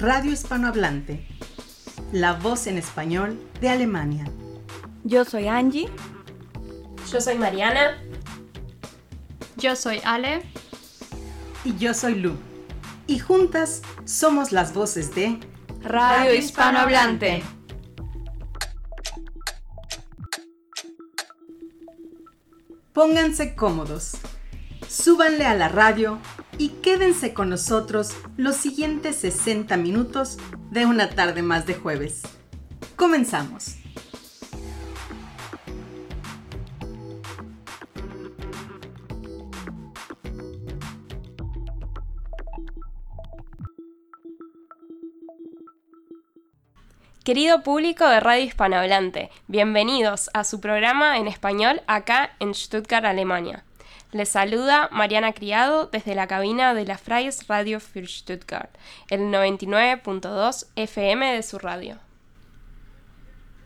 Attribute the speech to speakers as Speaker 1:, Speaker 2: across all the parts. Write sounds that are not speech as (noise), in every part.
Speaker 1: Radio Hispanohablante, la voz en español de Alemania.
Speaker 2: Yo soy Angie.
Speaker 3: Yo soy Mariana.
Speaker 4: Yo soy Ale.
Speaker 1: Y yo soy Lu. Y juntas somos las voces de
Speaker 2: Radio Hispanohablante.
Speaker 1: Pónganse cómodos, súbanle a la radio y quédense con nosotros los siguientes 60 minutos de una tarde más de jueves. Comenzamos.
Speaker 3: Querido público de Radio Hispanohablante, bienvenidos a su programa en español acá en Stuttgart, Alemania. Les saluda Mariana Criado desde la cabina de la Freies Radio für Stuttgart, el 99.2 FM de su radio.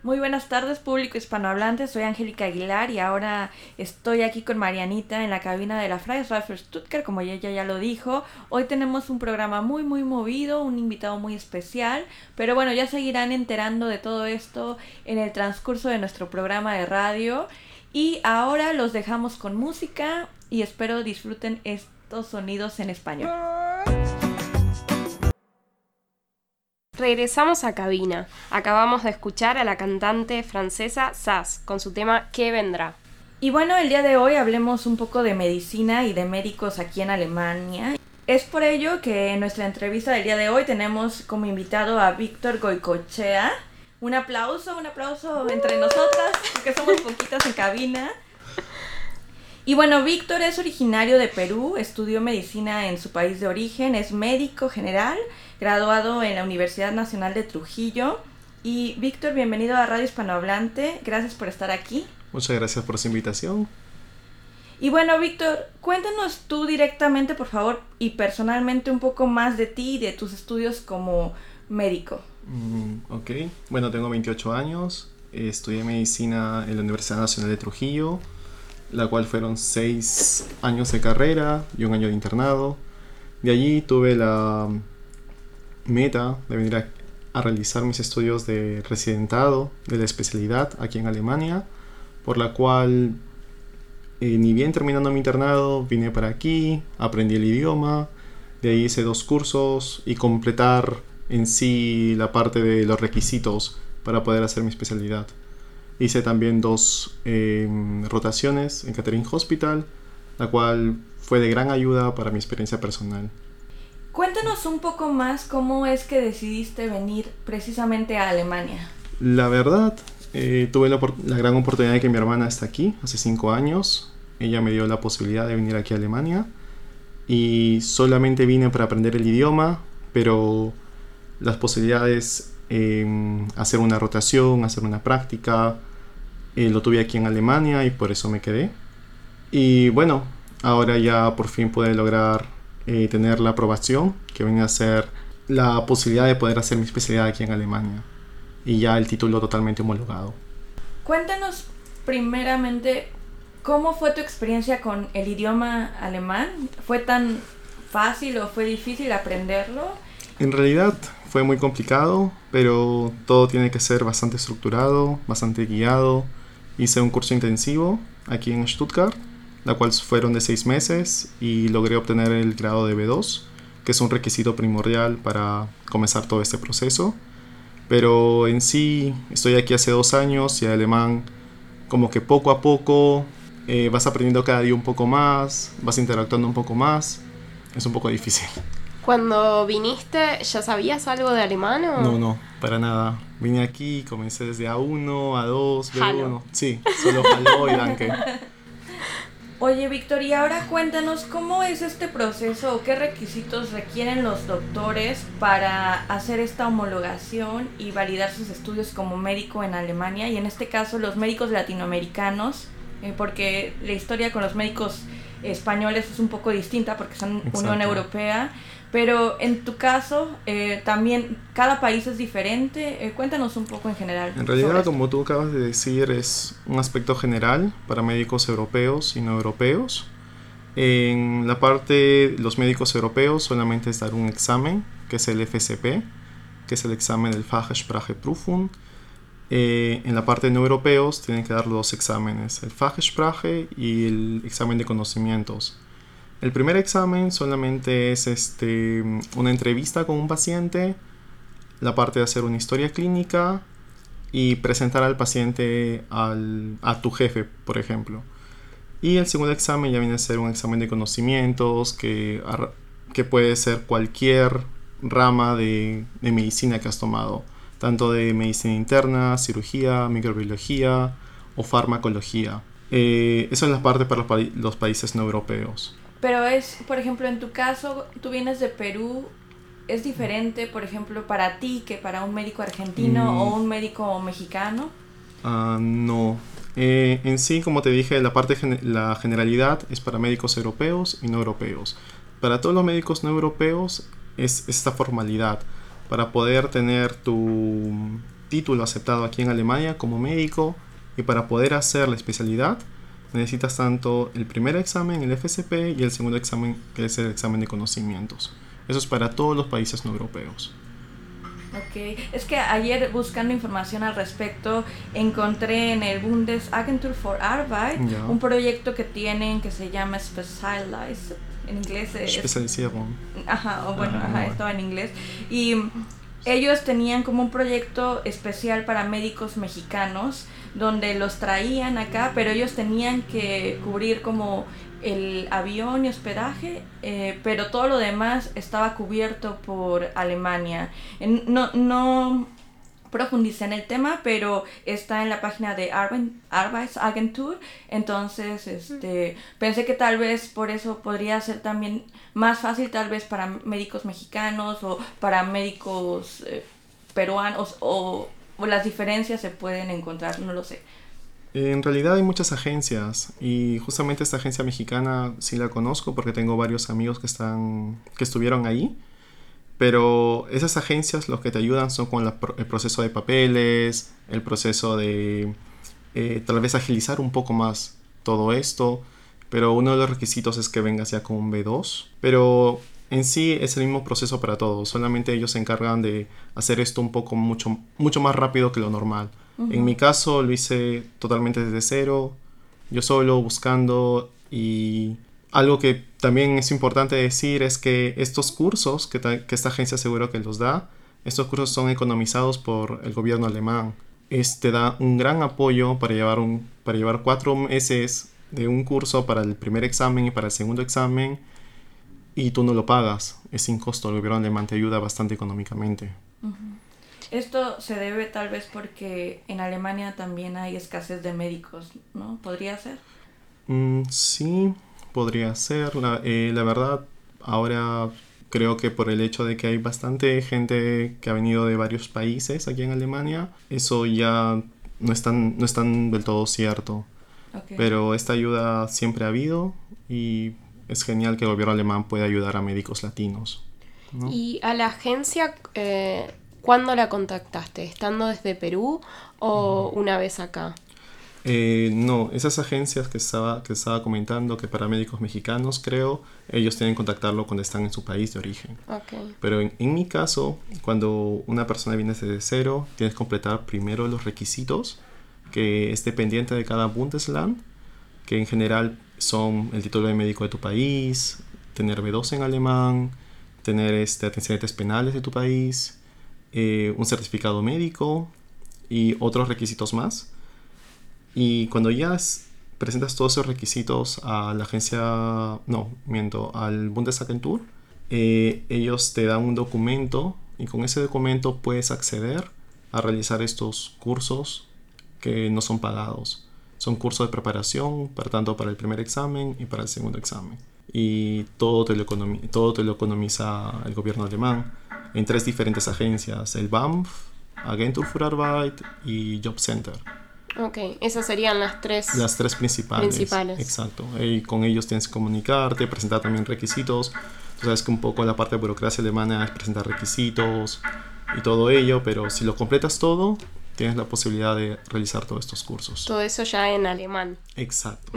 Speaker 2: Muy buenas tardes, público hispanohablante. Soy Angélica Aguilar y ahora estoy aquí con Marianita en la cabina de la Freies Radio für Stuttgart, como ella ya lo dijo. Hoy tenemos un programa muy, muy movido, un invitado muy especial, pero bueno, ya seguirán enterando de todo esto en el transcurso de nuestro programa de radio. Y ahora los dejamos con música y espero disfruten estos sonidos en español.
Speaker 3: Regresamos a cabina. Acabamos de escuchar a la cantante francesa Sass con su tema ¿Qué vendrá?
Speaker 2: Y bueno, el día de hoy hablemos un poco de medicina y de médicos aquí en Alemania. Es por ello que en nuestra entrevista del día de hoy tenemos como invitado a Víctor Goicochea. Un aplauso, un aplauso entre nosotras, porque somos poquitas en cabina. Y bueno, Víctor es originario de Perú, estudió medicina en su país de origen, es médico general, graduado en la Universidad Nacional de Trujillo. Y Víctor, bienvenido a Radio Hispanohablante, gracias por estar aquí.
Speaker 5: Muchas gracias por su invitación.
Speaker 2: Y bueno, Víctor, cuéntanos tú directamente, por favor, y personalmente un poco más de ti y de tus estudios como médico.
Speaker 5: Mm, ok, bueno, tengo 28 años, estudié medicina en la Universidad Nacional de Trujillo, la cual fueron 6 años de carrera y un año de internado. De allí tuve la meta de venir a, a realizar mis estudios de residentado de la especialidad aquí en Alemania, por la cual eh, ni bien terminando mi internado vine para aquí, aprendí el idioma, de ahí hice dos cursos y completar en sí la parte de los requisitos para poder hacer mi especialidad. Hice también dos eh, rotaciones en Catering Hospital, la cual fue de gran ayuda para mi experiencia personal.
Speaker 2: Cuéntanos un poco más cómo es que decidiste venir precisamente a Alemania.
Speaker 5: La verdad, eh, tuve la, la, gran oportunidad de que mi hermana está aquí hace cinco años. Ella me dio la posibilidad de venir aquí a Alemania y solamente vine para aprender el idioma, pero las posibilidades eh, hacer una rotación, hacer una práctica, eh, lo tuve aquí en Alemania y por eso me quedé. Y bueno, ahora ya por fin pude lograr eh, tener la aprobación, que viene a ser la posibilidad de poder hacer mi especialidad aquí en Alemania. Y ya el título totalmente homologado.
Speaker 2: Cuéntanos primeramente cómo fue tu experiencia con el idioma alemán. ¿Fue tan fácil o fue difícil aprenderlo?
Speaker 5: En realidad fue muy complicado, pero todo tiene que ser bastante estructurado, bastante guiado. Hice un curso intensivo aquí en Stuttgart, la cual fueron de seis meses y logré obtener el grado de B2, que es un requisito primordial para comenzar todo este proceso. Pero en sí, estoy aquí hace dos años y alemán como que poco a poco eh, vas aprendiendo cada día un poco más, vas interactuando un poco más. Es un poco difícil.
Speaker 3: Cuando viniste, ¿ya sabías algo de alemán o?
Speaker 5: No, no, para nada. Vine aquí y comencé desde A1, A2, B1.
Speaker 3: Hallo.
Speaker 5: Sí, solo Hallo y Danke.
Speaker 2: Oye, Víctor, y ahora cuéntanos cómo es este proceso o qué requisitos requieren los doctores para hacer esta homologación y validar sus estudios como médico en Alemania y en este caso los médicos latinoamericanos, eh, porque la historia con los médicos españoles es un poco distinta porque son
Speaker 5: Exacto.
Speaker 2: Unión Europea, pero en tu caso eh, también cada país es diferente. Eh, cuéntanos un poco en general.
Speaker 5: En realidad, como tú acabas de decir, es un aspecto general para médicos europeos y no europeos. En la parte de los médicos europeos solamente es dar un examen, que es el FSP, que es el examen del Fachsprache-Prüfung. Eh, en la parte de no europeos tienen que dar los dos exámenes, el Fachsprache y el examen de conocimientos. El primer examen solamente es este, una entrevista con un paciente, la parte de hacer una historia clínica y presentar al paciente a tu jefe, por ejemplo. Y el segundo examen ya viene a ser un examen de conocimientos que, que puede ser cualquier rama de, medicina que has tomado, tanto de medicina interna, cirugía, microbiología o farmacología. Eh, eso es la parte para los países no europeos.
Speaker 2: Pero es, por ejemplo, en tu caso, tú vienes de Perú, ¿es diferente, por ejemplo, para ti que para un médico argentino mm. o un médico mexicano?
Speaker 5: Ah, no. Eh, en sí, como te dije, la parte la generalidad es para médicos europeos y no europeos. Para todos los médicos no europeos es esta formalidad para poder tener tu título aceptado aquí en Alemania como médico y para poder hacer la especialidad necesitas tanto el primer examen, el FSP, y el segundo examen, que es el examen de conocimientos. Eso es para todos los países no europeos.
Speaker 2: Ok, es que ayer buscando información al respecto encontré en el Bundesagentur for Arbeit un proyecto que tienen que se llama Specialized en inglés.
Speaker 5: Especialización.
Speaker 2: Ajá, o bueno, ajá, estaba en inglés. Y ellos tenían como un proyecto especial para médicos mexicanos donde los traían acá, pero ellos tenían que cubrir como el avión y hospedaje, eh, pero todo lo demás estaba cubierto por Alemania. no, no profundicé en el tema, pero está en la página de Arbeitsagentur, entonces este, pensé que tal vez por eso podría ser también más fácil tal vez para médicos mexicanos o para médicos eh, peruanos o, o las diferencias se pueden encontrar, no lo sé.
Speaker 5: En realidad hay muchas agencias y justamente esta agencia mexicana sí la conozco porque tengo varios amigos que están que estuvieron ahí pero esas agencias lo que te ayudan son con el proceso de papeles, el proceso de eh, tal vez agilizar un poco más todo esto. Pero uno de los requisitos es que vengas ya con un B2. Pero en sí es el mismo proceso para todos. Solamente ellos se encargan de hacer esto un poco mucho, mucho más rápido que lo normal. En mi caso lo hice totalmente desde cero. Yo solo buscando y algo que también es importante decir es que estos cursos que, esta agencia seguro que los da, estos cursos son economizados por el gobierno alemán. Este da un gran apoyo para llevar, un, para llevar cuatro meses de un curso para el primer examen y para el segundo examen y tú no lo pagas, es sin costo, el gobierno alemán te ayuda bastante económicamente.
Speaker 2: Esto se debe tal vez porque en Alemania también hay escasez de médicos, ¿no? ¿Podría ser?
Speaker 5: Mm, sí, podría ser. La, eh, la verdad, ahora creo que por el hecho de que hay bastante gente que ha venido de varios países aquí en Alemania, eso ya no es tan, no es tan del todo cierto. Pero esta ayuda siempre ha habido y es genial que el gobierno alemán pueda ayudar a médicos latinos.
Speaker 3: ¿Y a la agencia eh, cuándo la contactaste? ¿Estando desde Perú o una vez acá?
Speaker 5: Eh, no, esas agencias que estaba, que estaba comentando, que para médicos mexicanos creo, ellos tienen que contactarlo cuando están en su país de origen. Pero en, mi caso, cuando una persona viene desde cero, tienes que completar primero los requisitos, que es dependiente de cada Bundesland, que en general son el título de médico de tu país, tener B2 en alemán, tener este, antecedentes penales de tu país, eh, un certificado médico y otros requisitos más y cuando ya presentas todos esos requisitos a la agencia, no, miento, al Bundesagentur, eh, ellos te dan un documento y con ese documento puedes acceder a realizar estos cursos que no son pagados. Son cursos de preparación, para tanto para el primer examen y para el segundo examen. Y todo te lo, todo te lo economiza el gobierno alemán en tres diferentes agencias, el BAMF, Agentur für Arbeit y Job Center.
Speaker 3: Ok, esas serían las tres.
Speaker 5: Las tres principales. Principales. Exacto. Y con ellos tienes que comunicarte, presentar también requisitos. Tú sabes que un poco la parte de burocracia alemana es presentar requisitos y todo ello, pero si lo completas todo, tienes la posibilidad de realizar todos estos cursos.
Speaker 3: Todo eso ya en alemán.
Speaker 5: Exacto.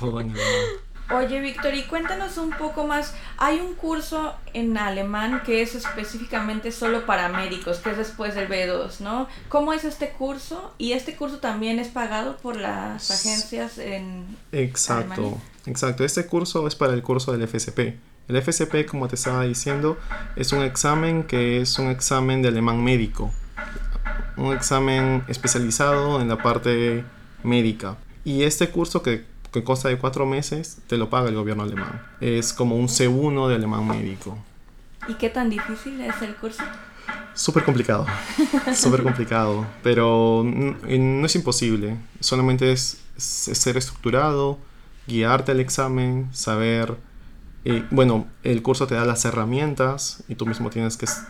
Speaker 5: todo en alemán. (laughs)
Speaker 2: Oye, Víctor, y cuéntanos un poco más. Hay un curso en alemán que es específicamente solo para médicos, que es después del B2, ¿no? ¿Cómo es este curso? Y este curso también es pagado por las agencias en
Speaker 5: Exacto,
Speaker 2: Alemania.
Speaker 5: exacto. Este curso es para el curso del FSP. El FSP, como te estaba diciendo, es un examen que es un examen de alemán médico. Un examen especializado en la parte médica. Y este curso que, que consta de cuatro meses, te lo paga el gobierno alemán. Es como un C1 de alemán médico.
Speaker 2: ¿Y qué tan difícil es el curso?
Speaker 5: Súper complicado, (laughs) súper complicado, pero no es imposible, solamente es, es ser estructurado, guiarte al examen, saber, eh, bueno, el curso te da las herramientas y tú mismo tienes que es-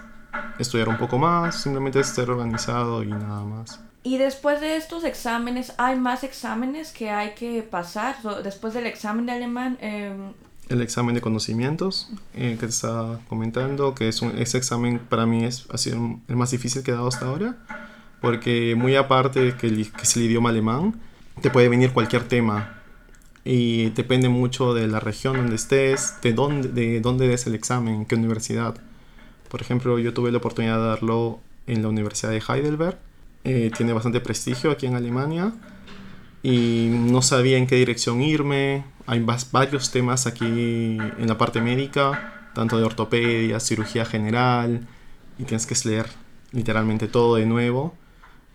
Speaker 5: estudiar un poco más, simplemente es ser organizado y nada más.
Speaker 2: Y después de estos exámenes, ¿hay más exámenes que hay que pasar? Después del examen de alemán, em,
Speaker 5: El examen de conocimientos eh, que te estaba comentando, que es un, ese examen para mí es, ha sido el más difícil que he dado hasta ahora, porque muy aparte de que, que es el idioma alemán, te puede venir cualquier tema y depende mucho de la región donde estés, de dónde, de dónde des el examen, en qué universidad. Por ejemplo, yo tuve la oportunidad de darlo en la Universidad de Heidelberg, eh, tiene bastante prestigio aquí en Alemania y no sabía en qué dirección irme. Hay varios temas aquí en la parte médica, tanto de ortopedia, cirugía general, y tienes que leer literalmente todo de nuevo,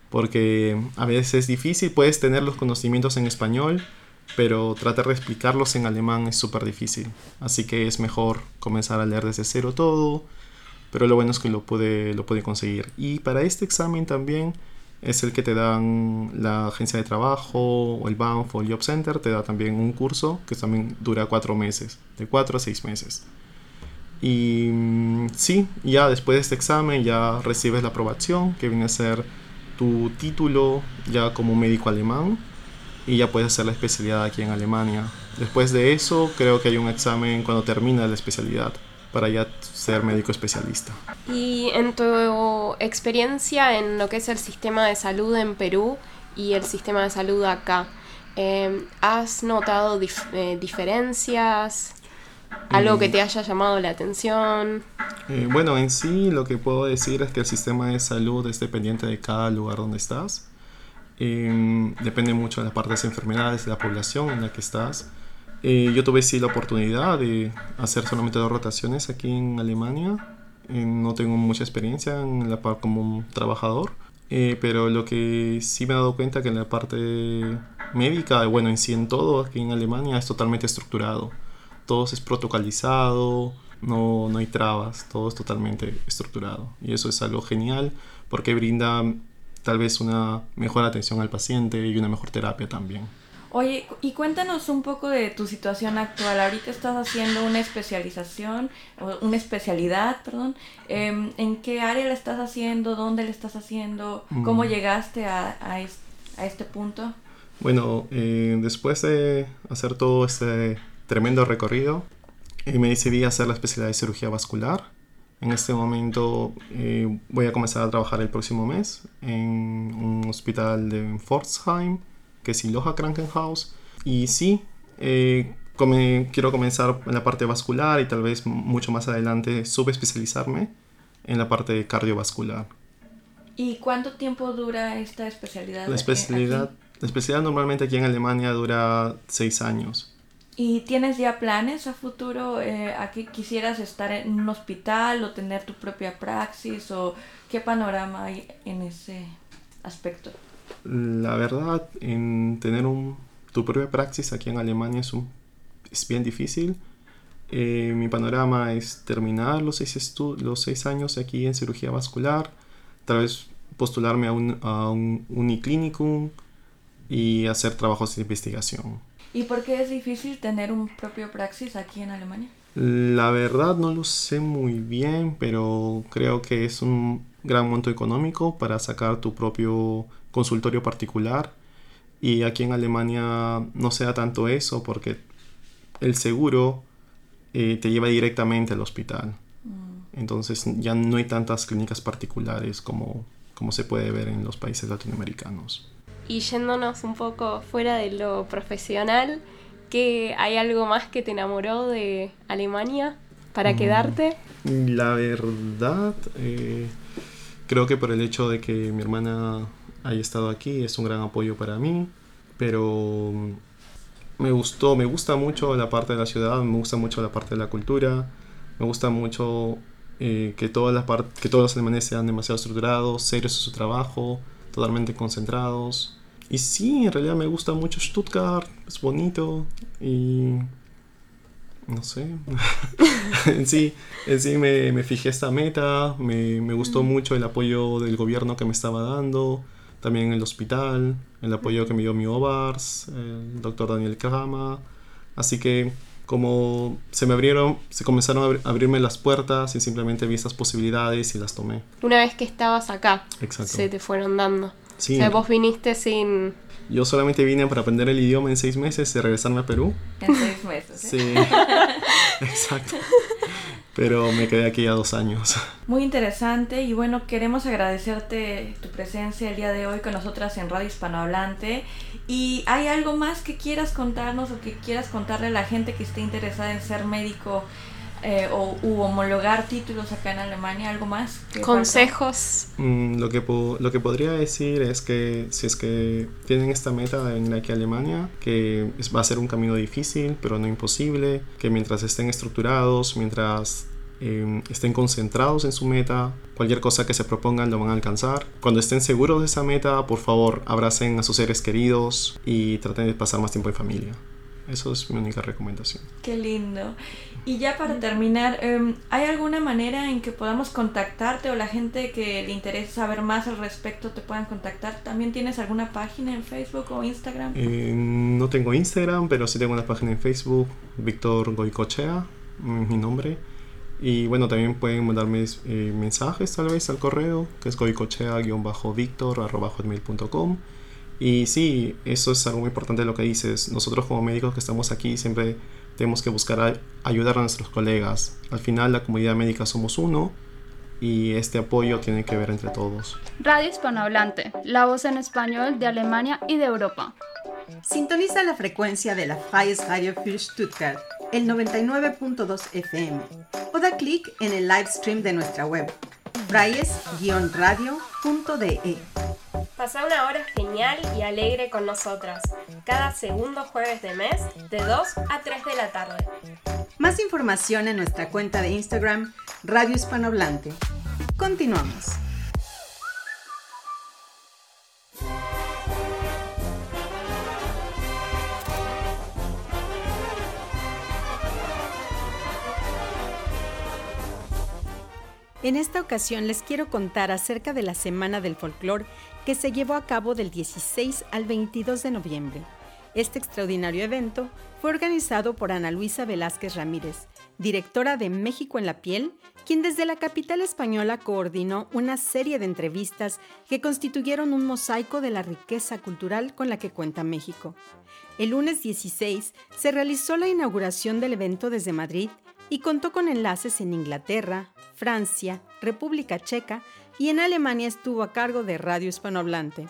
Speaker 5: porque a veces es difícil, puedes tener los conocimientos en español, pero tratar de explicarlos en alemán es súper difícil. Así que es mejor comenzar a leer desde cero todo, pero lo bueno es que lo pude, lo pude conseguir. Y para este examen también es el que te dan la agencia de trabajo o el BANF o el Job Center, te da también un curso que también dura cuatro meses, de cuatro a seis meses. Y mm, sí, ya después de este examen ya recibes la aprobación, que viene a ser tu título ya como médico alemán y ya puedes hacer la especialidad aquí en Alemania. Después de eso, creo que hay un examen cuando termina la especialidad para ya ser médico especialista.
Speaker 3: Y en tu experiencia en lo que es el sistema de salud en Perú y el sistema de salud acá, eh, ¿has notado dif- eh, diferencias? ¿Algo que te haya llamado la atención?
Speaker 5: Eh, bueno, en sí lo que puedo decir es que el sistema de salud es dependiente de cada lugar donde estás. Eh, depende mucho de las partes de enfermedades de la población en la que estás. Eh, yo tuve sí la oportunidad de hacer solamente dos rotaciones aquí en Alemania. Eh, no tengo mucha experiencia en la par como trabajador, eh, pero lo que sí me he dado cuenta que en la parte médica, bueno, en sí en todo aquí en Alemania es totalmente estructurado. Todo es protocolizado, no, no hay trabas, todo es totalmente estructurado. Y eso es algo genial porque brinda tal vez una mejor atención al paciente y una mejor terapia también.
Speaker 2: Oye, y cuéntanos un poco de tu situación actual. Ahorita estás haciendo una especialización, una especialidad, perdón. Em, ¿En qué área la estás haciendo? ¿Dónde la estás haciendo? ¿Cómo
Speaker 5: Mm.
Speaker 2: llegaste a, a, es- a este punto?
Speaker 5: Bueno, eh, después de hacer todo este tremendo recorrido, eh, me decidí a hacer la especialidad de cirugía vascular. En este momento eh, voy a comenzar a trabajar el próximo mes en un hospital de Pforzheim, que es Iloha Krankenhaus. Y sí, eh, come- quiero comenzar en la parte vascular y tal vez mucho más adelante subespecializarme en la parte cardiovascular.
Speaker 2: ¿Y cuánto tiempo dura esta especialidad?
Speaker 5: La especialidad,
Speaker 2: aquí?
Speaker 5: la especialidad normalmente aquí en Alemania dura seis años.
Speaker 2: ¿Y tienes ya planes a futuro? Eh, ¿A qué quisieras estar en un hospital o tener tu propia praxis? ¿O qué panorama hay en ese aspecto?
Speaker 5: La verdad, en tener un, tu propia praxis aquí en Alemania es, un, es bien difícil. Eh, mi panorama es terminar los seis, los seis años aquí en cirugía vascular, tal vez postularme a un, a un uniclinicum y hacer trabajos de investigación.
Speaker 2: ¿Y por qué es difícil tener un propio praxis aquí en Alemania?
Speaker 5: La verdad no lo sé muy bien, pero creo que es un gran monto económico para sacar tu propio consultorio particular. Y aquí en Alemania no se da tanto eso porque el seguro eh, te lleva directamente al hospital. Entonces ya no hay tantas clínicas particulares como, como se puede ver en los países latinoamericanos.
Speaker 3: Y yéndonos un poco fuera de lo profesional, ¿Qué, ¿Hay algo más que te enamoró de Alemania para quedarte?
Speaker 5: La verdad, eh, creo que por el hecho de que mi hermana haya estado aquí es un gran apoyo para mí, pero me gustó, me gusta mucho la parte de la ciudad, me gusta mucho la parte de la cultura, me gusta mucho eh, que, todas las que todos los alemanes sean demasiado estructurados, serios en su trabajo, totalmente concentrados. Y sí, en realidad me gusta mucho Stuttgart, es bonito y... No sé. (laughs) en sí, en sí me, me fijé esta meta, me, me gustó mm. mucho el apoyo del gobierno que me estaba dando también el hospital, el apoyo que me dio mi OVARS, el doctor Daniel Kama. Así que como se me abrieron, se comenzaron a abrirme las puertas y simplemente vi estas posibilidades y las tomé.
Speaker 3: Una vez que estabas acá, se te fueron dando. Sí. O sea, vos viniste sin...
Speaker 5: Yo solamente vine para aprender el idioma en seis meses y regresarme a Perú.
Speaker 2: En seis meses.
Speaker 5: Sí, (laughs) exacto pero me quedé aquí ya dos años. (laughs)
Speaker 2: Muy interesante y bueno, queremos agradecerte tu presencia el día de hoy con nosotras en Radio Hispanohablante. ¿Y hay algo más que quieras contarnos o que quieras contarle a la gente que esté interesada en ser médico eh, o u homologar títulos acá en Alemania? ¿Algo más?
Speaker 3: ¿Consejos?
Speaker 5: Mm, lo, que lo que podría decir es que si es que tienen esta meta de venir aquí a Alemania, que va a ser un camino difícil, pero no imposible, que mientras estén estructurados, mientras em, estén concentrados en su meta, cualquier cosa que se propongan lo van a alcanzar. Cuando estén seguros de esa meta, por favor, abracen a sus seres queridos y traten de pasar más tiempo en familia. Eso es mi única recomendación.
Speaker 2: Qué lindo. Y ya para terminar, em, ¿hay alguna manera en que podamos contactarte o la gente que le interese saber más al respecto te puedan contactar? ¿También tienes alguna página en Facebook o Instagram?
Speaker 5: Eh, no tengo Instagram, pero sí tengo una página en Facebook, Víctor Goicochea, mi nombre. Y bueno, también pueden mandarme eh, mensajes tal vez al correo, que es goicochea-víctor.com. Y sí, eso es algo muy importante de lo que dices. Nosotros como médicos que estamos aquí siempre tenemos que buscar ayudar a nuestros colegas. Al final la comunidad médica somos uno y este apoyo tiene que ver entre todos.
Speaker 4: Radio Hispanohablante, la voz en español de Alemania y de Europa.
Speaker 1: Sintoniza la frecuencia de la Freies Radio für Stuttgart, el 99.2 FM, o da clic en el live stream de nuestra web, freies-radio.de.
Speaker 3: Pasa una hora genial y alegre con nosotras, cada segundo jueves de mes, de 2 a 3 de la tarde.
Speaker 1: Más información en nuestra cuenta de Instagram, Radio Hispanohablante. Continuamos. En esta ocasión les quiero contar acerca de la Semana del Folclor que se llevó a cabo del 16 al 22 de noviembre. Este extraordinario evento fue organizado por Ana Luisa Velázquez Ramírez, directora de México en la Piel, quien desde la capital española coordinó una serie de entrevistas que constituyeron un mosaico de la riqueza cultural con la que cuenta México. El lunes 16 se realizó la inauguración del evento desde Madrid y contó con enlaces en Inglaterra, Francia, República Checa y en Alemania estuvo a cargo de Radio Hispanohablante.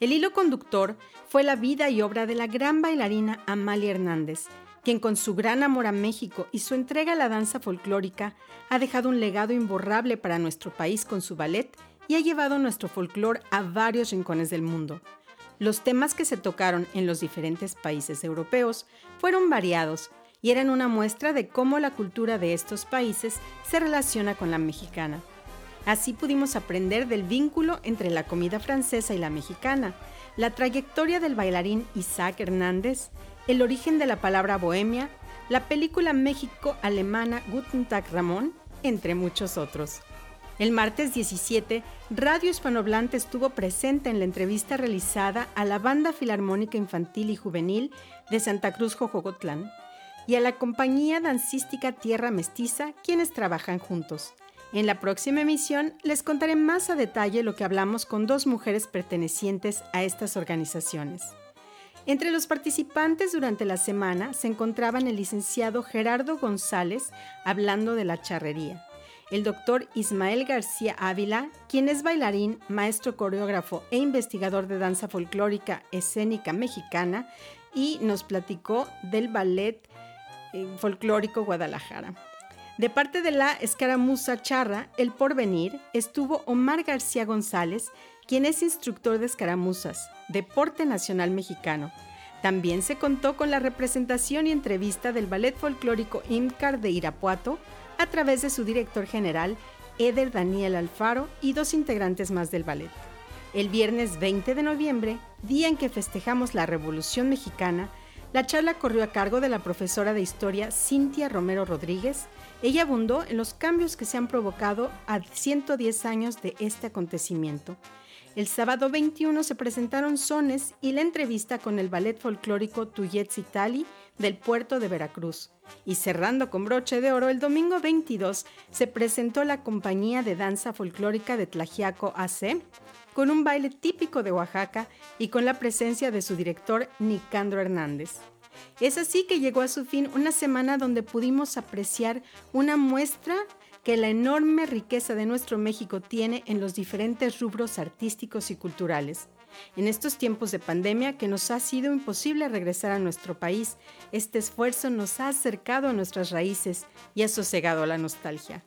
Speaker 1: El hilo conductor fue la vida y obra de la gran bailarina Amalia Hernández, quien con su gran amor a México y su entrega a la danza folclórica ha dejado un legado imborrable para nuestro país con su ballet y ha llevado nuestro folclor a varios rincones del mundo. Los temas que se tocaron en los diferentes países europeos fueron variados y eran una muestra de cómo la cultura de estos países se relaciona con la mexicana. Así pudimos aprender del vínculo entre la comida francesa y la mexicana, la trayectoria del bailarín Isaac Hernández, el origen de la palabra bohemia, la película México-alemana Guten Tag Ramón, entre muchos otros. El martes 17, Radio Hispanohablante estuvo presente en la entrevista realizada a la Banda Filarmónica Infantil y Juvenil de Santa Cruz Jojocotlán y a la compañía dancística Tierra Mestiza, quienes trabajan juntos. En la próxima emisión les contaré más a detalle lo que hablamos con dos mujeres pertenecientes a estas organizaciones. Entre los participantes durante la semana se encontraban el licenciado Gerardo González hablando de la charrería, el doctor Ismael García Ávila, quien es bailarín, maestro coreógrafo e investigador de danza folclórica escénica mexicana, y nos platicó del ballet eh, folclórico Guadalajara. De parte de la escaramuza charra El Porvenir estuvo Omar García González, quien es instructor de escaramuzas, deporte nacional mexicano. También se contó con la representación y entrevista del ballet folclórico IMCAR de Irapuato a través de su director general, Eder Daniel Alfaro, y dos integrantes más del ballet. El viernes 20 de noviembre, día en que festejamos la Revolución Mexicana, la charla corrió a cargo de la profesora de historia Cintia Romero Rodríguez. Ella abundó en los cambios que se han provocado a 110 años de este acontecimiento. El sábado 21 se presentaron sones y la entrevista con el ballet folclórico Tuyet Itali del puerto de Veracruz. Y cerrando con broche de oro, el domingo 22 se presentó la compañía de danza folclórica de Tlajiaco AC, con un baile típico de Oaxaca y con la presencia de su director Nicandro Hernández. Es así que llegó a su fin una semana donde pudimos apreciar una muestra que la enorme riqueza de nuestro México tiene en los diferentes rubros artísticos y culturales. En estos tiempos de pandemia que nos ha sido imposible regresar a nuestro país, este esfuerzo nos ha acercado a nuestras raíces y ha sosegado la nostalgia.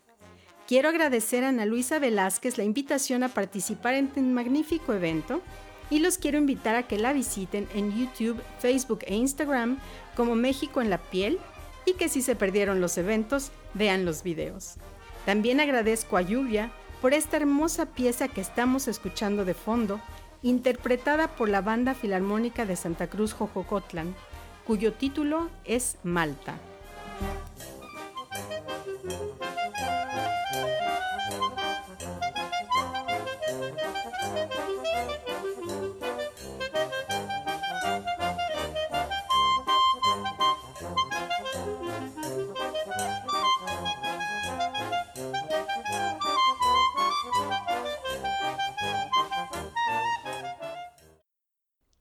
Speaker 1: Quiero agradecer a Ana Luisa Velázquez la invitación a participar en este magnífico evento y los quiero invitar a que la visiten en YouTube, Facebook e Instagram como México en la piel y que si se perdieron los eventos, vean los videos. También agradezco a Lluvia por esta hermosa pieza que estamos escuchando de fondo, interpretada por la Banda Filarmónica de Santa Cruz Jojocotlan, cuyo título es Malta.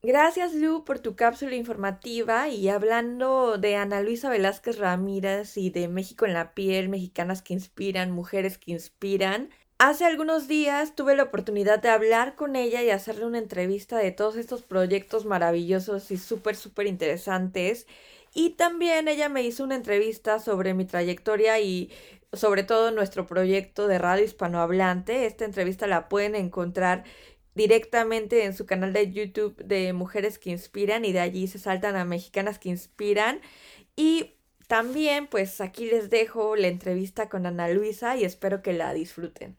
Speaker 2: Gracias Lu por tu cápsula informativa y hablando de Ana Luisa Velázquez Ramírez y de México en la piel, mexicanas que inspiran, mujeres que inspiran. Hace algunos días tuve la oportunidad de hablar con ella y hacerle una entrevista de todos estos proyectos maravillosos y súper, súper interesantes. Y también ella me hizo una entrevista sobre mi trayectoria y sobre todo nuestro proyecto de radio hispanohablante. Esta entrevista la pueden encontrar directamente en su canal de YouTube de Mujeres que Inspiran y de allí se saltan a Mexicanas que Inspiran. Y también pues aquí les dejo la entrevista con Ana Luisa y espero que la disfruten.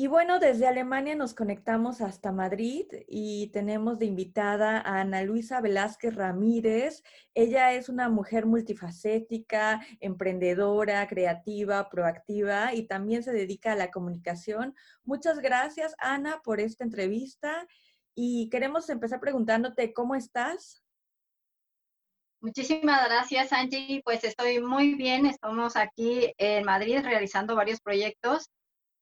Speaker 2: Y bueno, desde Alemania nos conectamos hasta Madrid y tenemos de invitada a Ana Luisa Velázquez Ramírez. Ella es una mujer multifacética, emprendedora, creativa, proactiva y también se dedica a la comunicación. Muchas gracias, Ana, por esta entrevista y queremos empezar preguntándote cómo estás.
Speaker 6: Muchísimas gracias, Angie. Pues estoy muy bien. Estamos aquí en Madrid realizando varios proyectos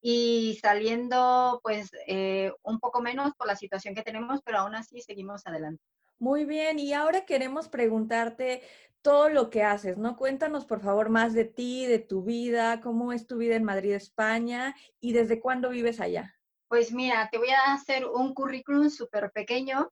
Speaker 6: y saliendo pues eh, un poco menos por la situación que tenemos, pero aún así seguimos adelante.
Speaker 2: Muy bien, y ahora queremos preguntarte todo lo que haces, ¿no? Cuéntanos por favor más de ti, de tu vida, cómo es tu vida en Madrid, España y desde cuándo vives allá.
Speaker 6: Pues mira, te voy a hacer un currículum súper pequeño.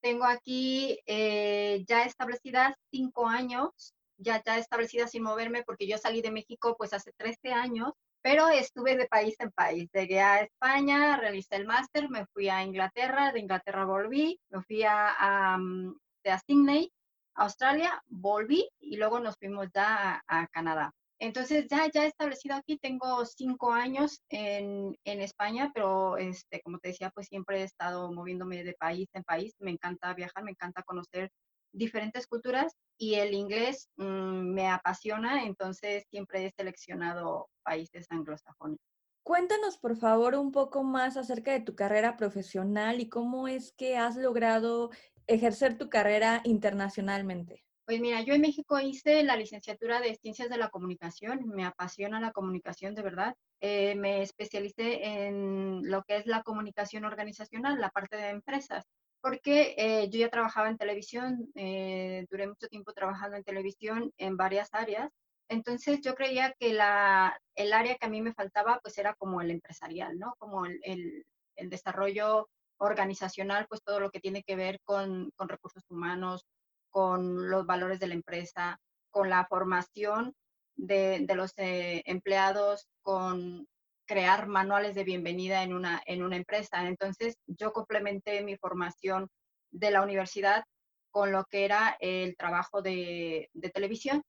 Speaker 6: Tengo aquí eh, ya establecidas cinco años, ya, ya establecida sin moverme porque yo salí de México pues hace 13 años pero estuve de país en país. Llegué a España, realicé el máster, me fui a Inglaterra, de Inglaterra volví, me fui a, mm, de Sydney, Australia, volví y luego nos fuimos ya a, Canadá. Entonces ya, ya establecido aquí, tengo cinco años en, en, España, pero este, como te decía, pues siempre he estado moviéndome de país en país. Me encanta viajar, me encanta conocer diferentes culturas y el inglés mm, me apasiona, entonces siempre he seleccionado países anglosajones.
Speaker 2: Cuéntanos, por favor, un poco más acerca de tu carrera profesional y cómo es que has logrado ejercer tu carrera internacionalmente.
Speaker 6: Pues mira, yo en México hice la licenciatura de Ciencias de la Comunicación, me apasiona la comunicación de verdad. Eh, me especialicé en lo que es la comunicación organizacional, la parte de empresas porque eh, yo ya trabajaba en televisión, eh, duré mucho tiempo trabajando en televisión en varias áreas, entonces yo creía que la, el área que a mí me faltaba pues era como el empresarial, ¿no? Como el, el, desarrollo organizacional, pues todo lo que tiene que ver con, con recursos humanos, con los valores de la empresa, con la formación de, los eh, empleados, con crear manuales de bienvenida en una, en una empresa. Entonces, yo complementé mi formación de la universidad con lo que era el trabajo de, televisión.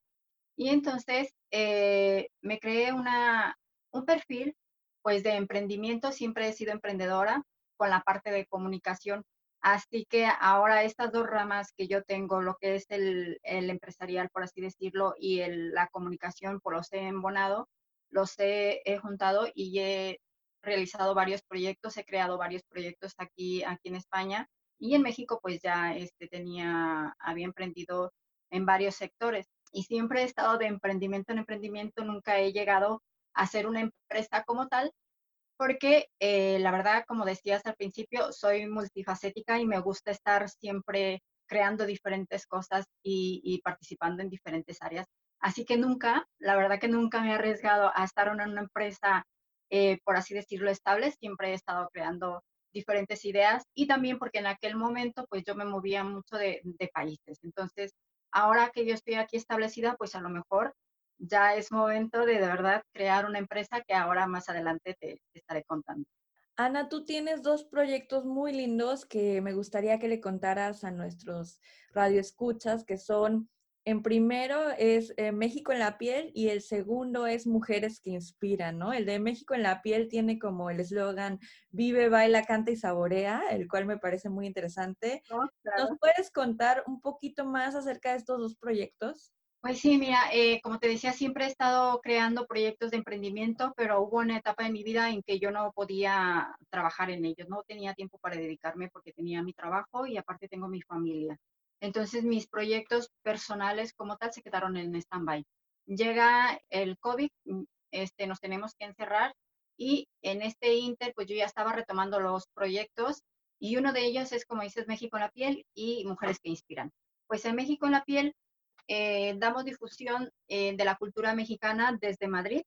Speaker 6: Y entonces eh, me creé una, un perfil pues de emprendimiento, siempre he sido emprendedora con la parte de comunicación. Así que ahora estas dos ramas que yo tengo, lo que es el, empresarial, por así decirlo, y la comunicación, por los he embonado, los he, juntado y he realizado varios proyectos, he creado varios proyectos aquí, aquí en España y en México pues ya este, tenía, había emprendido en varios sectores y siempre he estado de emprendimiento en emprendimiento, nunca he llegado a ser una empresa como tal, porque eh, la verdad, como decías al principio, soy multifacética y me gusta estar siempre creando diferentes cosas y, y, participando en diferentes áreas. Así que nunca, la verdad que nunca me he arriesgado a estar en una empresa, eh, por así decirlo, estable. Siempre he estado creando diferentes ideas y también porque en aquel momento pues yo me movía mucho de, de países. Entonces, ahora que yo estoy aquí establecida, pues a lo mejor ya es momento de de verdad crear una empresa que ahora más adelante te, estaré contando.
Speaker 2: Ana, tú tienes dos proyectos muy lindos que me gustaría que le contaras a nuestros radioescuchas, que son, en primero es eh, México en la piel y el segundo es Mujeres que inspiran, ¿no? El de México en la piel tiene como el eslogan Vive, baila, canta y saborea, el cual me parece muy interesante. ¿Nos puedes contar un poquito más acerca de estos dos proyectos?
Speaker 6: Pues sí, mira, eh, como te decía, siempre he estado creando proyectos de emprendimiento, pero hubo una etapa de mi vida en que yo no podía trabajar en ellos, no tenía tiempo para dedicarme porque tenía mi trabajo y aparte tengo mi familia. Entonces mis proyectos personales como tal se quedaron en stand-by. Llega el COVID, mm, este, nos tenemos que encerrar y en este inter pues yo ya estaba retomando los proyectos y uno de ellos es como dices México en la piel y Mujeres que Inspiran. Pues en México en la piel eh, damos difusión eh, de la cultura mexicana desde Madrid.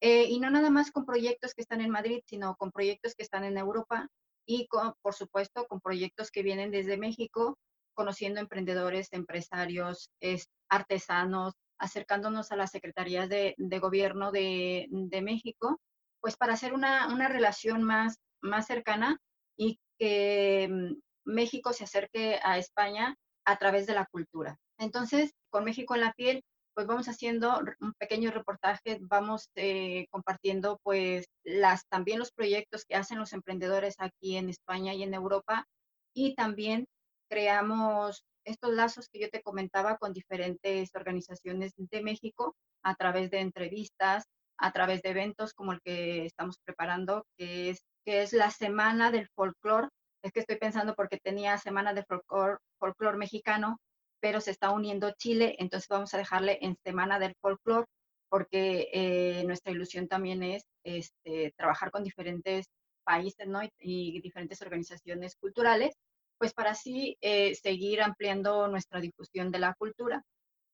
Speaker 6: Eh, y no nada más con proyectos que están en Madrid, sino con proyectos que están en Europa y, por supuesto, con proyectos que vienen desde México, conociendo emprendedores, empresarios, artesanos, acercándonos a las secretarías de, gobierno de, México, pues para hacer una, una relación más, más cercana y que mm, México se acerque a España a través de la cultura. Entonces, con México en la piel, pues vamos haciendo un pequeño reportaje, vamos eh, compartiendo pues las, también los proyectos que hacen los emprendedores aquí en España y en Europa y también creamos estos lazos que yo te comentaba con diferentes organizaciones de México a través de entrevistas, a través de eventos como el que estamos preparando, que es, que es la Semana del Folclor. Es que estoy pensando porque tenía Semana del Folclor, folclor Mexicano, pero se está uniendo Chile, entonces vamos a dejarle en Semana del Folklore, porque eh, nuestra ilusión también es este, trabajar con diferentes países y, diferentes organizaciones culturales, pues para así eh, seguir ampliando nuestra difusión de la cultura.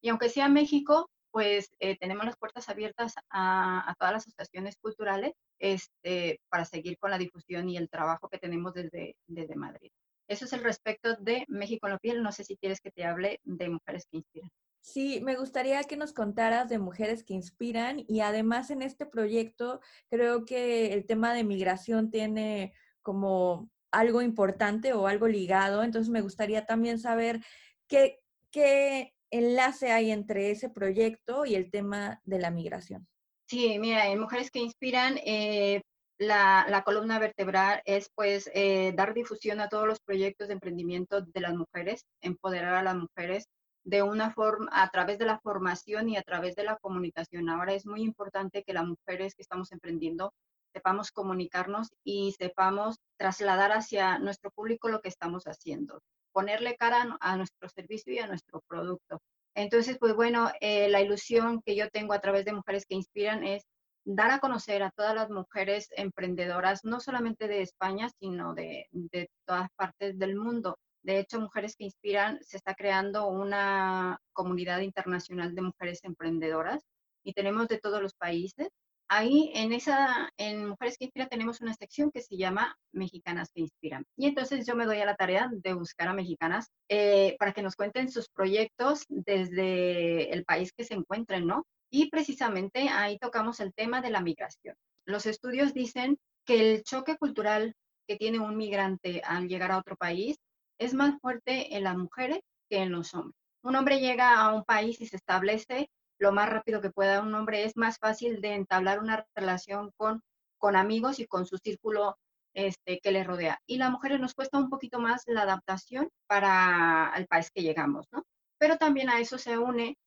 Speaker 6: Y aunque sea México, pues eh, tenemos las puertas abiertas a, a, todas las asociaciones culturales este, para seguir con la difusión y el trabajo que tenemos desde, desde Madrid. Eso es el respecto de México en la piel. No sé si quieres que te hable de mujeres que inspiran.
Speaker 2: Sí, me gustaría que nos contaras de mujeres que inspiran y además en este proyecto creo que el tema de migración tiene como algo importante o algo ligado. Entonces me gustaría también saber qué, qué enlace hay entre ese proyecto y el tema de la migración.
Speaker 6: Sí, mira, en Mujeres que Inspiran eh, la, columna vertebral es pues eh, dar difusión a todos los proyectos de emprendimiento de las mujeres, empoderar a las mujeres de una forma, a través de la formación y a través de la comunicación. Ahora es muy importante que las mujeres que estamos emprendiendo sepamos comunicarnos y sepamos trasladar hacia nuestro público lo que estamos haciendo, ponerle cara a nuestro servicio y a nuestro producto. Entonces, pues bueno, eh, la ilusión que yo tengo a través de Mujeres que Inspiran es dar a conocer a todas las mujeres emprendedoras, no solamente de España, sino de, todas partes del mundo. De hecho, Mujeres que Inspiran se está creando una comunidad internacional de mujeres emprendedoras y tenemos de todos los países. Ahí en esa, en Mujeres que Inspiran tenemos una sección que se llama Mexicanas que Inspiran. Y entonces yo me doy a la tarea de buscar a mexicanas eh, para que nos cuenten sus proyectos desde el país que se encuentren, ¿no? Y precisamente ahí tocamos el tema de la migración. Los estudios dicen que el choque cultural que tiene un migrante al llegar a otro país es más fuerte en las mujeres que en los hombres. Un hombre llega a un país y se establece lo más rápido que pueda. Un hombre es más fácil de entablar una relación con, con amigos y con su círculo este, que le rodea. Y la mujeres nos cuesta un poquito más la adaptación para el país que llegamos, ¿no? Pero también a eso se une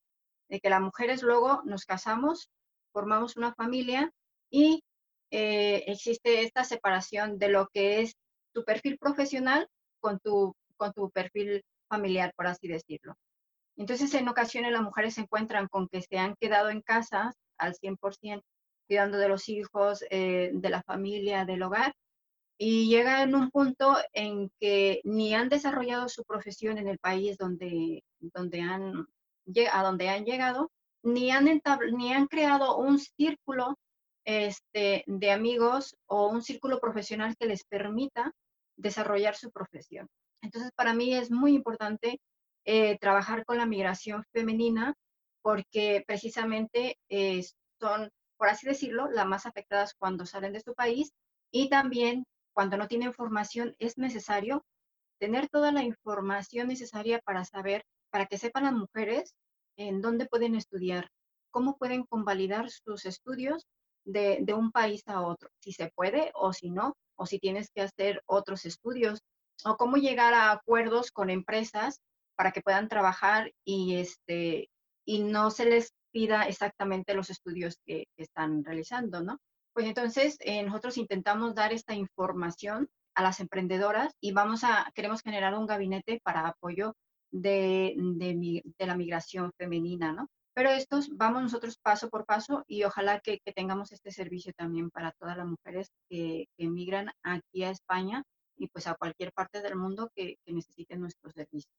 Speaker 6: de que las mujeres luego nos casamos, formamos una familia y eh, existe esta separación de lo que es tu perfil profesional con tu, con tu perfil familiar, por así decirlo. Entonces, en ocasiones las mujeres se encuentran con que se han quedado en casa al 100%, cuidando de los hijos, eh, de la familia, del hogar, y llegan a un punto en que ni han desarrollado su profesión en el país donde, donde han, a donde han llegado, ni han, ni han creado un círculo este, de amigos o un círculo profesional que les permita desarrollar su profesión. Entonces, para mí es muy importante eh, trabajar con la migración femenina porque precisamente eh, son, por así decirlo, las más afectadas cuando salen de su país y también cuando no tienen formación es necesario tener toda la información necesaria para saber, para que sepan las mujeres en dónde pueden estudiar, cómo pueden convalidar sus estudios de, de, un país a otro, si se puede o si no, o si tienes que hacer otros estudios, o cómo llegar a acuerdos con empresas para que puedan trabajar y, este, y no se les pida exactamente los estudios que, están realizando, ¿no? Pues entonces eh, nosotros intentamos dar esta información a las emprendedoras y vamos a, queremos generar un gabinete para apoyo de, de, la migración femenina, ¿no? Pero estos vamos nosotros paso por paso y ojalá que, tengamos este servicio también para todas las mujeres que, que, emigran aquí a España y pues a cualquier parte del mundo que, que necesiten nuestros servicios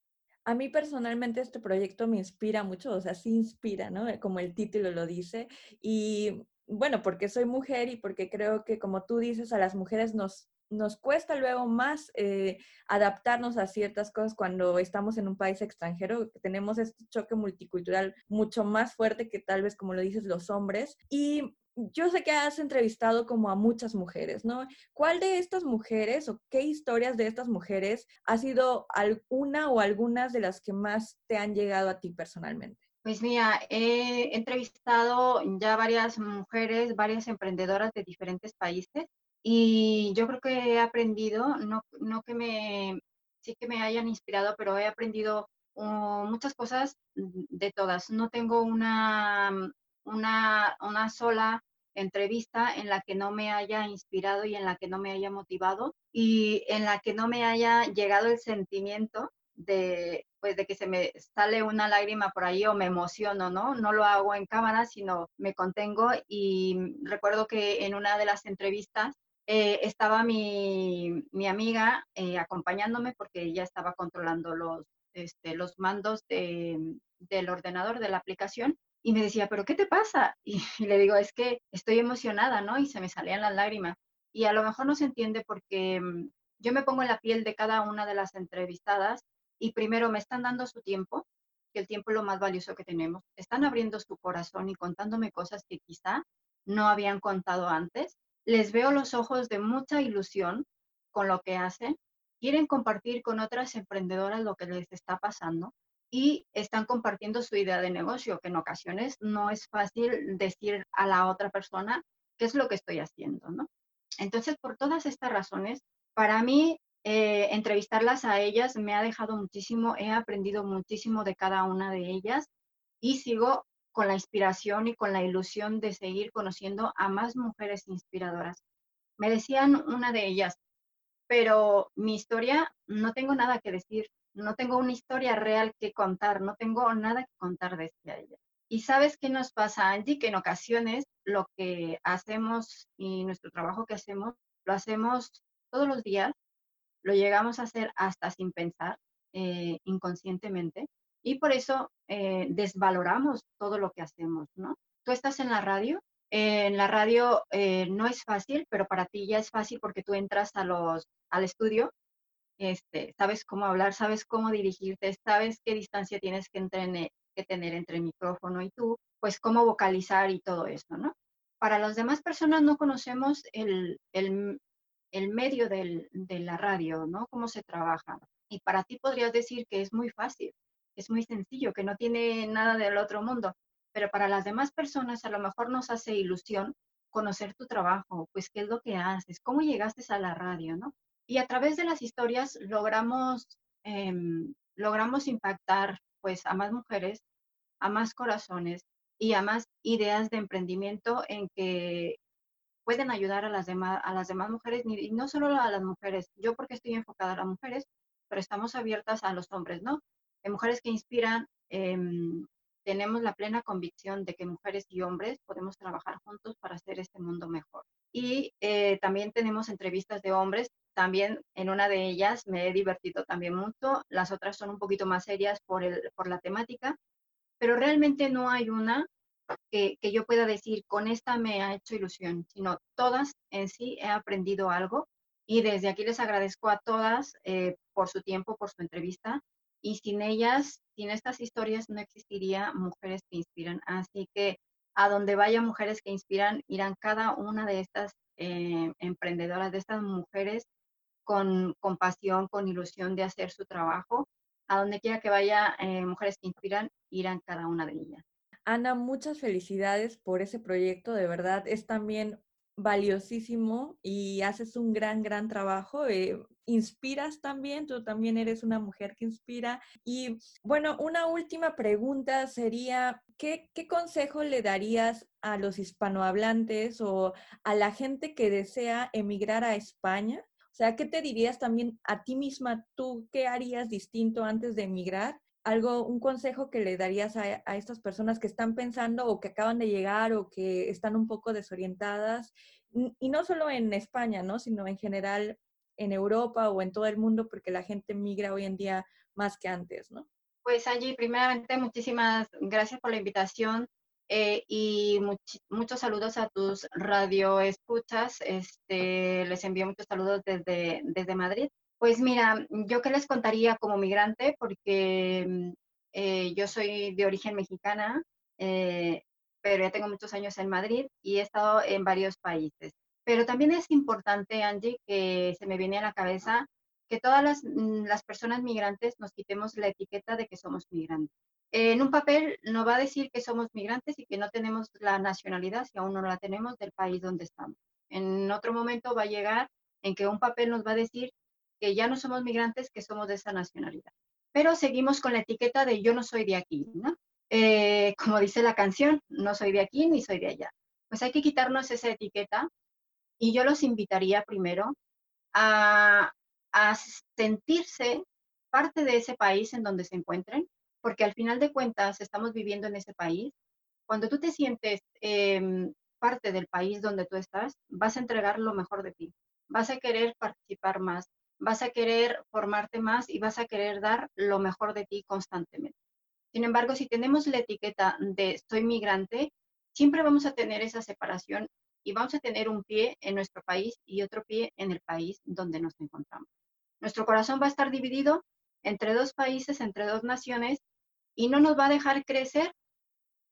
Speaker 2: a mí personalmente este proyecto me inspira mucho, o sea, sí inspira, ¿no? Como el título lo dice. Y bueno, porque soy mujer y porque creo que como tú dices, a las mujeres nos, nos cuesta luego más eh, adaptarnos a ciertas cosas cuando estamos en un país extranjero. Tenemos este choque multicultural mucho más fuerte que tal vez, como lo dices, los hombres. Y yo sé que has entrevistado como a muchas mujeres, ¿no? ¿Cuál de estas mujeres o qué historias de estas mujeres ha sido alguna o algunas de las que más te han llegado a ti personalmente?
Speaker 6: Pues mira, he entrevistado ya varias mujeres, varias emprendedoras de diferentes países y yo creo que he aprendido, no, no que me, sí que me hayan inspirado, pero he aprendido uh, muchas cosas de todas. No tengo una, una, una sola entrevista en la que no me haya inspirado y en la que no me haya motivado y en la que no me haya llegado el sentimiento de pues de que se me sale una lágrima por ahí o me emociono, ¿no? No lo hago en cámara, sino me contengo y recuerdo que en una de las entrevistas eh, estaba mi, mi amiga eh, acompañándome porque ella estaba controlando los, este, los mandos de, del ordenador de la aplicación y me decía, ¿pero qué te pasa? (laughs) Y, le digo, es que estoy emocionada, ¿no? Y se me salían las lágrimas. Y a lo mejor no se entiende porque mm, yo me pongo en la piel de cada una de las entrevistadas y primero me están dando su tiempo, que el tiempo es lo más valioso que tenemos. Están abriendo su corazón y contándome cosas que quizá no habían contado antes. Les veo los ojos de mucha ilusión con lo que hacen. Quieren compartir con otras emprendedoras lo que les está pasando y están compartiendo su idea de negocio, que en ocasiones no es fácil decir a la otra persona qué es lo que estoy haciendo, ¿no? Entonces, por todas estas razones, para mí, eh, entrevistarlas a ellas me ha dejado muchísimo, he aprendido muchísimo de cada una de ellas y sigo con la inspiración y con la ilusión de seguir conociendo a más mujeres inspiradoras. Me decían una de ellas, pero mi historia no tengo nada que decir, no tengo una historia real que contar, no tengo nada que contar de ella. Y sabes qué nos pasa, Angie, que en ocasiones lo que hacemos y nuestro trabajo que hacemos, lo hacemos todos los días, lo llegamos a hacer hasta sin pensar, eh, inconscientemente, y por eso eh, desvaloramos todo lo que hacemos, ¿no? Tú estás en la radio En la radio eh, no es fácil, pero para ti ya es fácil porque tú entras a los, al estudio, este, sabes cómo hablar, sabes cómo dirigirte, sabes qué distancia tienes que, tener entre el micrófono y tú, pues cómo vocalizar y todo eso, ¿no? Para las demás personas no conocemos el, el, el medio del, de la radio, ¿no? Cómo se trabaja. Y para ti podrías decir que es muy fácil, es muy sencillo, que no tiene nada del otro mundo, pero para las demás personas a lo mejor nos hace ilusión conocer tu trabajo, pues qué es lo que haces, cómo llegaste a la radio, ¿no? Y a través de las historias logramos, em, logramos impactar pues a más mujeres, a más corazones y a más ideas de emprendimiento en que pueden ayudar a las demás, a las demás mujeres, y no solo a las mujeres, yo porque estoy enfocada a las mujeres, pero estamos abiertas a los hombres, ¿no? De mujeres que inspiran, em, tenemos la plena convicción de que mujeres y hombres podemos trabajar juntos para hacer este mundo mejor. Y eh, también tenemos entrevistas de hombres, también en una de ellas me he divertido también mucho, las otras son un poquito más serias por, el, por la temática, pero realmente no hay una que, yo pueda decir, con esta me ha hecho ilusión, sino todas en sí he aprendido algo y desde aquí les agradezco a todas eh, por su tiempo, por su entrevista y sin ellas, sin estas historias no existiría mujeres que inspiran. Así que a donde vaya mujeres que inspiran, irán cada una de estas eh, emprendedoras, de estas mujeres con, con, pasión, con ilusión de hacer su trabajo. A donde quiera que vaya eh, mujeres que inspiran, irán cada una de ellas.
Speaker 2: Ana, muchas felicidades por ese proyecto, de verdad es también valiosísimo y haces un gran, gran trabajo. Eh, inspiras también, tú también eres una mujer que inspira. Y bueno, una última pregunta sería, ¿qué, qué consejo le darías a los hispanohablantes o a la gente que desea emigrar a España? O sea, ¿qué te dirías también a ti misma tú? ¿Qué harías distinto antes de emigrar? Algo, un consejo que le darías a, estas personas que están pensando o que acaban de llegar o que están un poco desorientadas? Y no solo en España, ¿no? Sino en general en Europa o en todo el mundo, porque la gente migra hoy en día más que antes, ¿no?
Speaker 6: Pues Angie, primeramente muchísimas gracias por la invitación eh, y muchos saludos a tus radioescuchas. Este, les envío muchos saludos desde, desde Madrid. Pues mira, yo qué les contaría como migrante, porque mm, eh, yo soy de origen mexicana, eh, pero ya tengo muchos años en Madrid y he estado en varios países. Pero también es importante, Angie, que se me viene a la cabeza que todas las, mm, las personas migrantes nos quitemos la etiqueta de que somos migrantes. En un papel no va a decir que somos migrantes y que no tenemos la nacionalidad, si aún no la tenemos, del país donde estamos. En otro momento va a llegar en que un papel nos va a decir que ya no somos migrantes, que somos de esa nacionalidad. Pero seguimos con la etiqueta de yo no soy de aquí, ¿no? Eh, (laughs) como dice la canción, no soy de aquí ni soy de allá. Pues hay que quitarnos esa etiqueta y yo los invitaría primero a, a sentirse parte de ese país en donde se encuentren, porque al final de cuentas estamos viviendo en ese país. Cuando tú te sientes em, parte del país donde tú estás, vas a entregar lo mejor de ti, vas a querer participar más, vas a querer formarte más y vas a querer dar lo mejor de ti constantemente. Sin embargo, si tenemos la etiqueta de soy migrante, siempre vamos a tener esa separación y vamos a tener un pie en nuestro país y otro pie en el país donde nos encontramos. Nuestro corazón va a estar dividido entre dos países, entre dos naciones, y no nos va a dejar crecer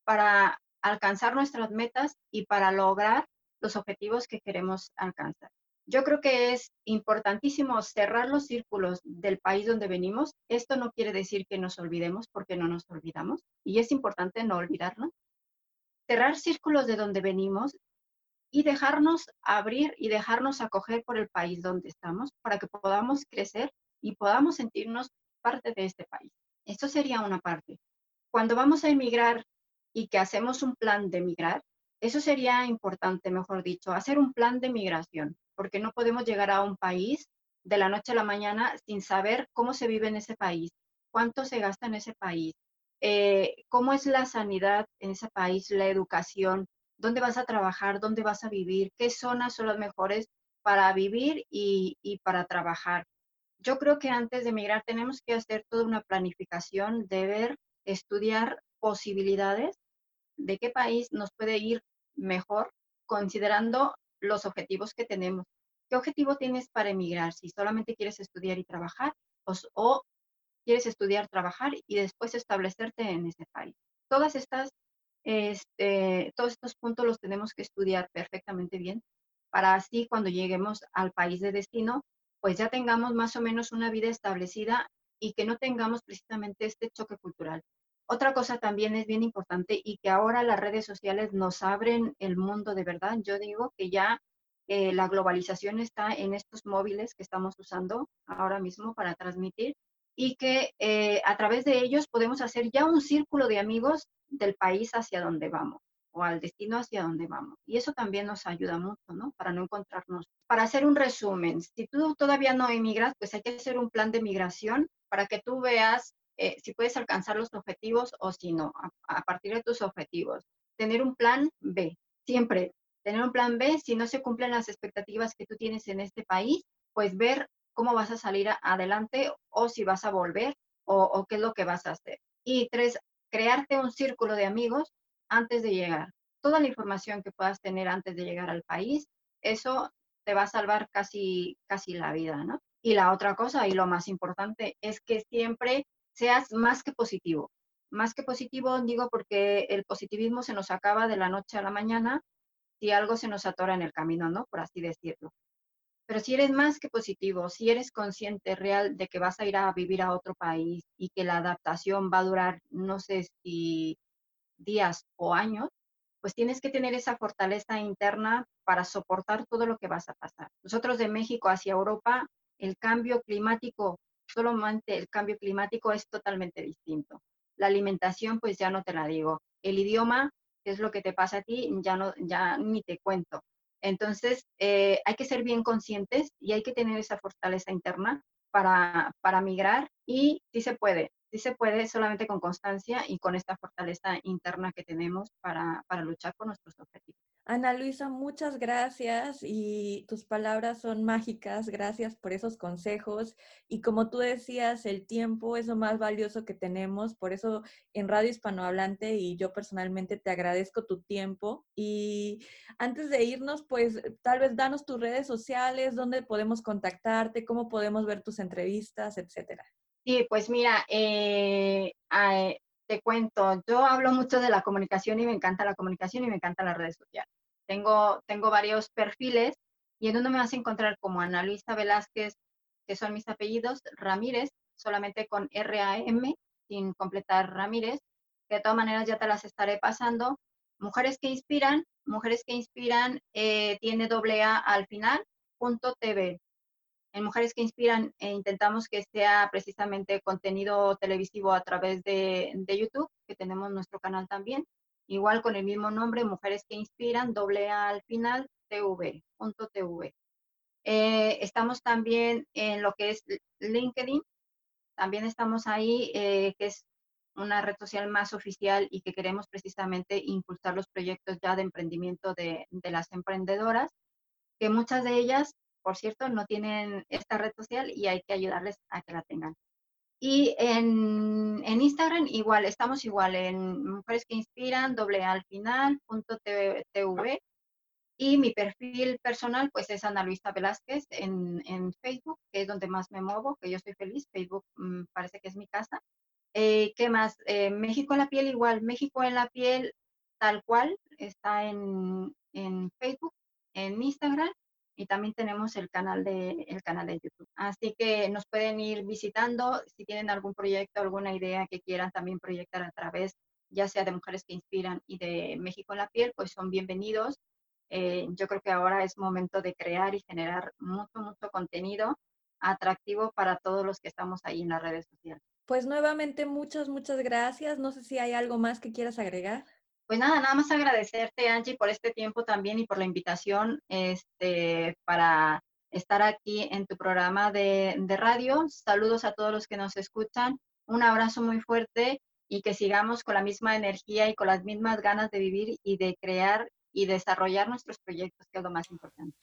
Speaker 6: para alcanzar nuestras metas y para lograr los objetivos que queremos alcanzar. Yo creo que es importantísimo cerrar los círculos del país donde venimos. Esto no quiere decir que nos olvidemos, porque no nos olvidamos, y es importante no olvidarlo. Cerrar círculos de donde venimos y dejarnos abrir y dejarnos acoger por el país donde estamos para que podamos crecer y podamos sentirnos parte de este país. Esto sería una parte. Cuando vamos a emigrar y que hacemos un plan de emigrar, eso sería importante, mejor dicho, hacer un plan de migración porque no podemos llegar a un país de la noche a la mañana sin saber cómo se vive en ese país, cuánto se gasta en ese país, eh, cómo es la sanidad en ese país, la educación, dónde vas a trabajar, dónde vas a vivir, qué zonas son las mejores para vivir y, y para trabajar. Yo creo que antes de emigrar tenemos que hacer toda una planificación de ver, estudiar posibilidades de qué país nos puede ir mejor considerando los objetivos que tenemos. ¿Qué objetivo tienes para emigrar? Si solamente quieres estudiar y trabajar o, quieres estudiar, trabajar y después establecerte en ese país. Este, todos estos puntos los tenemos que estudiar perfectamente bien para así cuando lleguemos al país de destino, pues ya tengamos más o menos una vida establecida y que no tengamos precisamente este choque cultural. Otra cosa también es bien importante y que ahora las redes sociales nos abren el mundo de verdad. Yo digo que ya eh, la globalización está en estos móviles que estamos usando ahora mismo para transmitir y que eh, a través de ellos podemos hacer ya un círculo de amigos del país hacia donde vamos o al destino hacia donde vamos. Y eso también nos ayuda mucho, ¿no? Para no encontrarnos. Para hacer un resumen, si tú todavía no emigras, pues hay que hacer un plan de migración para que tú veas eh, si puedes alcanzar los objetivos o si no, a, partir de tus objetivos. Tener un plan B, siempre tener un plan B, si no se cumplen las expectativas que tú tienes en este país, pues ver cómo vas a salir adelante o si vas a volver o, o qué es lo que vas a hacer. Y tres, crearte un círculo de amigos antes de llegar. Toda la información que puedas tener antes de llegar al país, eso te va a salvar casi, casi la vida, ¿no? Y la otra cosa, y lo más importante, es que siempre seas más que positivo. Más que positivo, digo, porque el positivismo se nos acaba de la noche a la mañana si algo se nos atora en el camino, ¿no? Por así decirlo. Pero si eres más que positivo, si eres consciente real de que vas a ir a vivir a otro país y que la adaptación va a durar, no sé si días o años, pues tienes que tener esa fortaleza interna para soportar todo lo que vas a pasar. Nosotros de México hacia Europa, el cambio climático solamente el cambio climático es totalmente distinto. La alimentación, pues ya no te la digo. El idioma, que es lo que te pasa a ti, ya, no, ya ni te cuento. Entonces, eh, hay que ser bien conscientes y hay que tener esa fortaleza interna para, para migrar y sí se puede, sí se puede solamente con constancia y con esta fortaleza interna que tenemos para, para luchar por nuestros objetivos.
Speaker 2: Ana Luisa, muchas gracias y tus palabras son mágicas. Gracias por esos consejos. Y como tú decías, el tiempo es lo más valioso que tenemos. Por eso en Radio Hispanohablante y yo personalmente te agradezco tu tiempo. Y antes de irnos, pues tal vez danos tus redes sociales, dónde podemos contactarte, cómo podemos ver tus entrevistas, etcétera.
Speaker 6: Sí, pues mira, eh, te cuento, yo hablo mucho de la comunicación y me encanta la comunicación y me encantan las redes sociales. Tengo, tengo varios perfiles y en uno me vas a encontrar como Ana Luisa Velázquez, que son mis apellidos, Ramírez, solamente con R-A-M, sin completar Ramírez, de todas maneras ya te las estaré pasando. Mujeres que inspiran, mujeres que inspiran, eh, tiene doble A al final, punto TV en Mujeres que Inspiran e intentamos que sea precisamente contenido televisivo a través de, YouTube, que tenemos nuestro canal también. Igual con el mismo nombre, Mujeres que Inspiran, doble A al final, TV, punto TV. Eh, estamos también en lo que es LinkedIn. También estamos ahí, eh, que es una red social más oficial y que queremos precisamente impulsar los proyectos ya de emprendimiento de, de las emprendedoras, que muchas de ellas por cierto, no tienen esta red social y hay que ayudarles a que la tengan. Y en, Instagram igual, estamos igual en Mujeres que Inspiran, doble al final, punto TV. Y mi perfil personal, pues es Ana Luisa Velázquez en, Facebook, que es donde más me muevo, que yo estoy feliz. Facebook mm, parece que es mi casa. Eh, ¿Qué más? Eh, México en la piel igual. México en la piel tal cual está en, en Facebook, en Instagram y también tenemos el canal de el canal de YouTube. Así que nos pueden ir visitando si tienen algún proyecto, alguna idea que quieran también proyectar a través ya sea de Mujeres que Inspiran y de México en la piel, pues son bienvenidos. Eh, yo creo que ahora es momento de crear y generar mucho, mucho contenido atractivo para todos los que estamos ahí en las redes sociales.
Speaker 2: Pues nuevamente muchas, muchas gracias. No sé si hay algo más que quieras agregar.
Speaker 6: Pues nada, nada más agradecerte, Angie, por este tiempo también y por la invitación este, para estar aquí en tu programa de, de radio. Saludos a todos los que nos escuchan. Un abrazo muy fuerte y que sigamos con la misma energía y con las mismas ganas de vivir y de crear y desarrollar nuestros proyectos, que es lo más importante.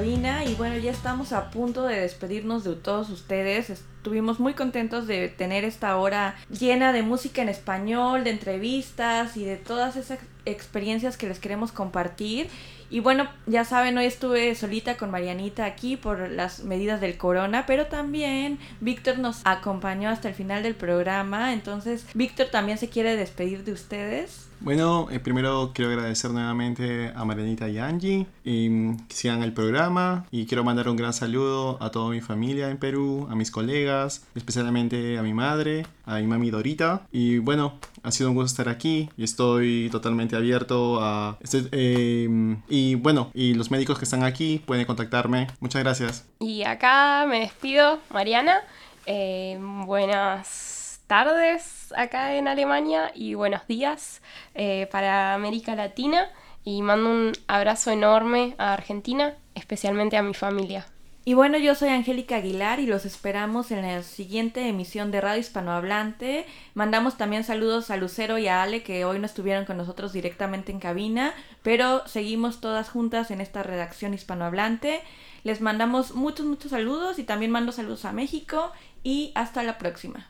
Speaker 2: Y bueno, ya estamos a punto de despedirnos de todos ustedes. Estuvimos muy contentos de tener esta hora llena de música en español, de entrevistas y de todas esas experiencias que les queremos compartir. Y bueno, ya saben, hoy estuve solita con Marianita aquí por las medidas del corona, pero también Víctor nos acompañó hasta el final del programa. Entonces, Víctor también se quiere despedir de ustedes.
Speaker 5: Bueno, eh, primero quiero agradecer nuevamente a Marianita y Angie y mm, que sigan el programa y quiero mandar un gran saludo a toda mi familia en Perú, a mis colegas, especialmente a mi madre, a mi mami Dorita y bueno, ha sido un gusto estar aquí y estoy totalmente abierto a... Em, y bueno, y los médicos que están aquí pueden contactarme. Muchas gracias.
Speaker 3: Y acá me despido, Mariana. Eh, buenas tardes acá en Alemania y buenos días eh, para América Latina y mando un abrazo enorme a Argentina, especialmente a mi familia.
Speaker 2: Y bueno, yo soy Angélica Aguilar y los esperamos en la siguiente emisión de Radio Hispanohablante. Mandamos también saludos a Lucero y a Ale que hoy no estuvieron con nosotros directamente en cabina, pero seguimos todas juntas en esta redacción hispanohablante. Les mandamos muchos, muchos saludos y también mando saludos a México y hasta la próxima.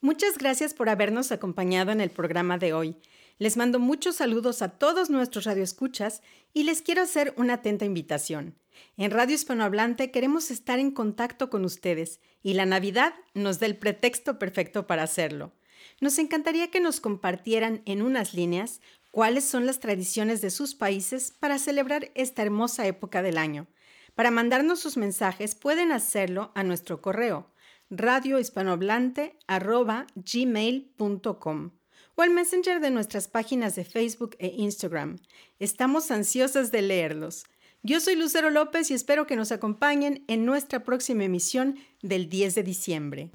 Speaker 1: Muchas gracias por habernos acompañado en el programa de hoy. Les mando muchos saludos a todos nuestros radioescuchas y les quiero hacer una atenta invitación. En Radio Hispanohablante queremos estar en contacto con ustedes y la Navidad nos da el pretexto perfecto para hacerlo. Nos encantaría que nos compartieran en unas líneas cuáles son las tradiciones de sus países para celebrar esta hermosa época del año. Para mandarnos sus mensajes pueden hacerlo a nuestro correo radiohispanohablante.gmail.com o al messenger de nuestras páginas de Facebook e Instagram. Estamos ansiosas de leerlos. Yo soy Lucero López y espero que nos acompañen en nuestra próxima emisión del 10 de diciembre.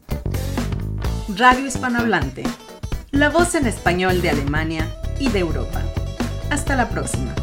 Speaker 1: Radio Hispanohablante, la voz en español de Alemania y de Europa. Hasta la próxima.